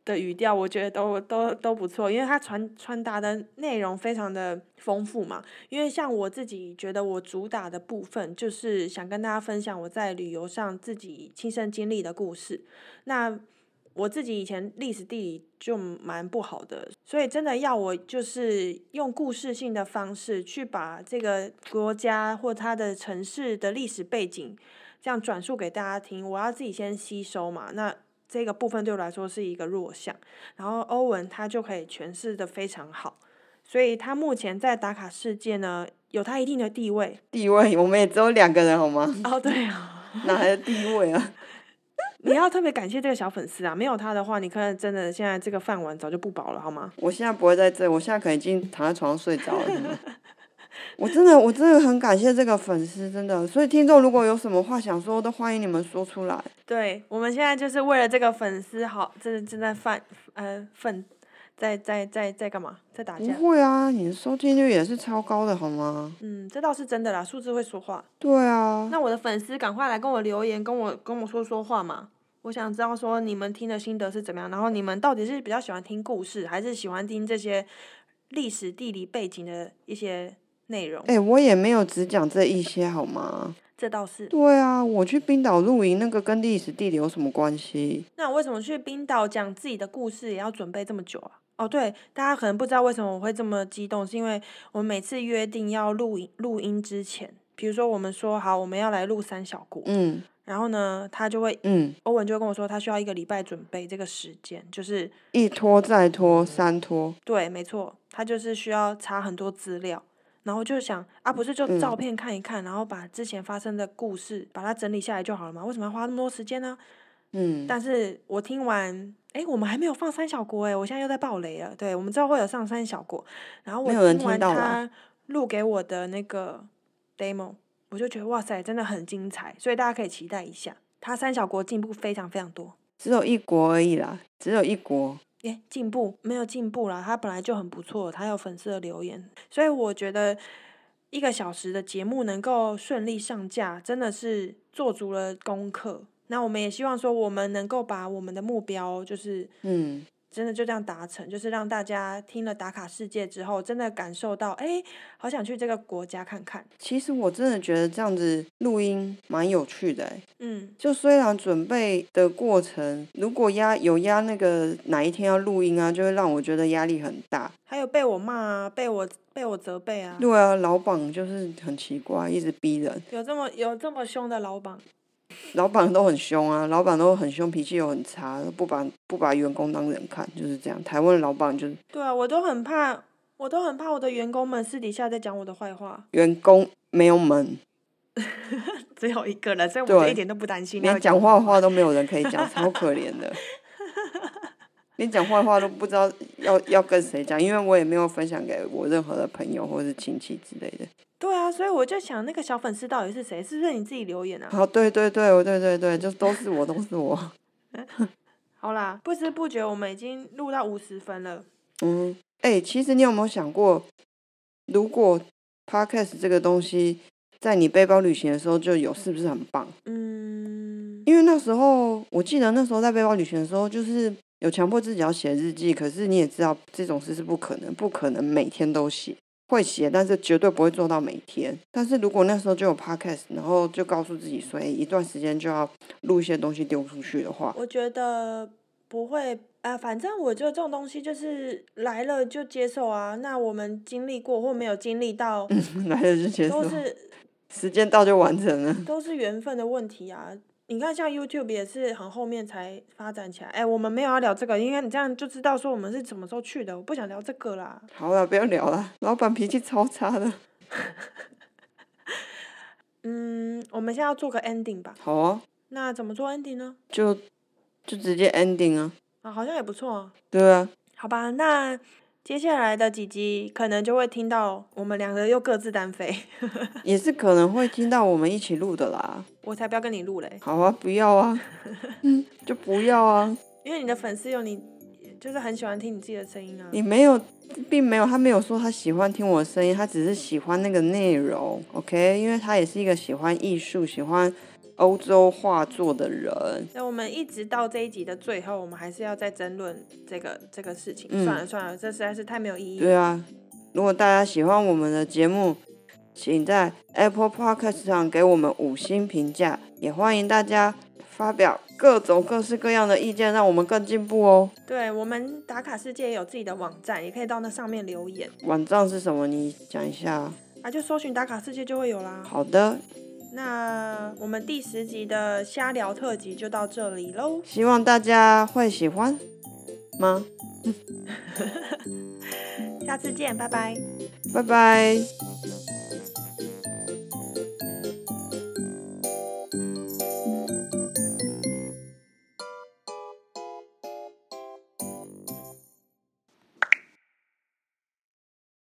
Speaker 1: 的语调我觉得都都都不错，因为它传传达的内容非常的丰富嘛。因为像我自己觉得我主打的部分就是想跟大家分享我在旅游上自己亲身经历的故事。那我自己以前历史地理就蛮不好的，所以真的要我就是用故事性的方式去把这个国家或它的城市的历史背景这样转述给大家听，我要自己先吸收嘛。那这个部分对我来说是一个弱项，然后欧文他就可以诠释的非常好，所以他目前在打卡世界呢，有他一定的地位。
Speaker 2: 地位，我们也只有两个人好吗？
Speaker 1: 哦，对啊，
Speaker 2: 哪来的地位啊？
Speaker 1: 你要特别感谢这个小粉丝啊，没有他的话，你可能真的现在这个饭碗早就不保了，好吗？
Speaker 2: 我现在不会在这，我现在可能已经躺在床上睡着了。我真的，我真的很感谢这个粉丝，真的。所以听众如果有什么话想说，都欢迎你们说出来。
Speaker 1: 对，我们现在就是为了这个粉丝好，正正在犯呃奋，在在在在干嘛？在打架不。
Speaker 2: 会啊，你的收听率也是超高的，好吗？
Speaker 1: 嗯，这倒是真的啦，数字会说话。
Speaker 2: 对啊，
Speaker 1: 那我的粉丝赶快来跟我留言，跟我跟我说说话嘛。我想知道说你们听的心得是怎么样，然后你们到底是比较喜欢听故事，还是喜欢听这些历史地理背景的一些内容？
Speaker 2: 哎、我也没有只讲这一些，好吗？
Speaker 1: 这倒是。
Speaker 2: 对啊，我去冰岛露营，那个跟历史地理有什么关系？
Speaker 1: 那我为什么去冰岛讲自己的故事也要准备这么久啊？哦，对，大家可能不知道为什么我会这么激动，是因为我们每次约定要录音录音之前，比如说我们说好我们要来录三小国，
Speaker 2: 嗯
Speaker 1: 然后呢，他就会
Speaker 2: 嗯，
Speaker 1: 欧文就会跟我说，他需要一个礼拜准备这个时间，就是
Speaker 2: 一拖再拖，三拖。
Speaker 1: 对，没错，他就是需要查很多资料，然后就想啊，不是就照片看一看，然后把之前发生的故事把它整理下来就好了嘛？为什么要花那么多时间呢？
Speaker 2: 嗯，
Speaker 1: 但是我听完，哎，我们还没有放三小国哎，我现在又在爆雷了。对，我们之后会有上三小国，然后我听完他录给我的那个 demo，我就觉得哇塞，真的很精彩，所以大家可以期待一下。他三小国进步非常非常多，
Speaker 2: 只有一国而已啦，只有一国。
Speaker 1: 耶，进步没有进步啦，他本来就很不错，他有粉丝的留言，所以我觉得一个小时的节目能够顺利上架，真的是做足了功课。那我们也希望说，我们能够把我们的目标，就是
Speaker 2: 嗯，
Speaker 1: 真的就这样达成，就是让大家听了打卡世界之后，真的感受到，哎，好想去这个国家看看。
Speaker 2: 其实我真的觉得这样子录音蛮有趣的欸
Speaker 1: 嗯，
Speaker 2: 就虽然准备的过程，如果压有压那个哪一天要录音啊，就会让我觉得压力很大。
Speaker 1: 还有被我骂啊，被我被我责备啊，
Speaker 2: 对啊，老板就是很奇怪，一直逼人。
Speaker 1: 有这么有这么凶的老板。
Speaker 2: 老板都很凶啊，老板都很凶，脾气又很差，不把不把员工当人看，就是这样。台湾的老板就是
Speaker 1: 对啊，我都很怕，我都很怕我的员工们私底下在讲我的坏话。
Speaker 2: 员工没有门，
Speaker 1: 只有一个人，所以我就一点都不担心。
Speaker 2: 连讲坏话都没有人可以讲，超可怜的。连讲坏话都不知道要要跟谁讲，因为我也没有分享给我任何的朋友或是亲戚之类的。
Speaker 1: 对啊，所以我就想，那个小粉丝到底是谁？是不是你自己留言啊？
Speaker 2: 好，对对对，我对对对，就都是我，都是我。
Speaker 1: 好啦，不知不觉我们已经录到五十分了。
Speaker 2: 嗯，哎、其实你有没有想过，如果 podcast 这个东西在你背包旅行的时候就有，是不是很棒？
Speaker 1: 嗯，
Speaker 2: 因为那时候我记得那时候在背包旅行的时候，就是有强迫自己要写日记，可是你也知道这种事是不可能，不可能每天都写。会写，但是绝对不会做到每天。但是如果那时候就有 podcast，然后就告诉自己说，哎，一段时间就要录一些东西丢出去的话，
Speaker 1: 我觉得不会啊、反正我觉得这种东西就是来了就接受啊。那我们经历过或没有经历到，
Speaker 2: 来了就接受
Speaker 1: 都，是
Speaker 2: 时间到就完成了。
Speaker 1: 都是缘分的问题啊。你看，像 YouTube 也是很后面才发展起来。哎，我们没有要聊这个，因为你这样就知道说我们是什么时候去的。我不想聊这个啦。
Speaker 2: 好了，不要聊了，老板脾气超差的。
Speaker 1: 嗯，我们现在要做个 ending 吧。
Speaker 2: 好啊，
Speaker 1: 那怎么做 ending 呢？
Speaker 2: 就就直接 ending 啊，
Speaker 1: 啊，好像也不错啊。
Speaker 2: 对啊，
Speaker 1: 好吧，那接下来的几集可能就会听到我们两个又各自单飞。
Speaker 2: 也是可能会听到我们一起录的啦。
Speaker 1: 我才不要跟你录嘞，
Speaker 2: 好啊，不要啊，嗯，就不要啊。
Speaker 1: 因为你的粉丝有你，就是很喜欢听你自己的声音啊。
Speaker 2: 你没有，并没有，他没有说他喜欢听我的声音，他只是喜欢那个内容，OK？因为他也是一个喜欢艺术、喜欢欧洲画作的人。
Speaker 1: 那我们一直到这一集的最后，我们还是要再争论这个这个事情。
Speaker 2: 嗯
Speaker 1: 算了算了，这实在是太没有意义。
Speaker 2: 对啊，如果大家喜欢我们的节目，请在 Apple Podcast 上给我们五星评价，也欢迎大家发表各种各式各样的意见，让我们更进步哦。
Speaker 1: 对我们打卡世界也有自己的网站，也可以到那上面留言
Speaker 2: 网站是什么？你讲一下。
Speaker 1: 啊，就搜寻打卡世界就会有啦。
Speaker 2: 好的，
Speaker 1: 那我们第十集的瞎聊特辑就到这里喽，
Speaker 2: 希望大家会喜欢吗？
Speaker 1: 下次见，拜拜。
Speaker 2: 拜拜。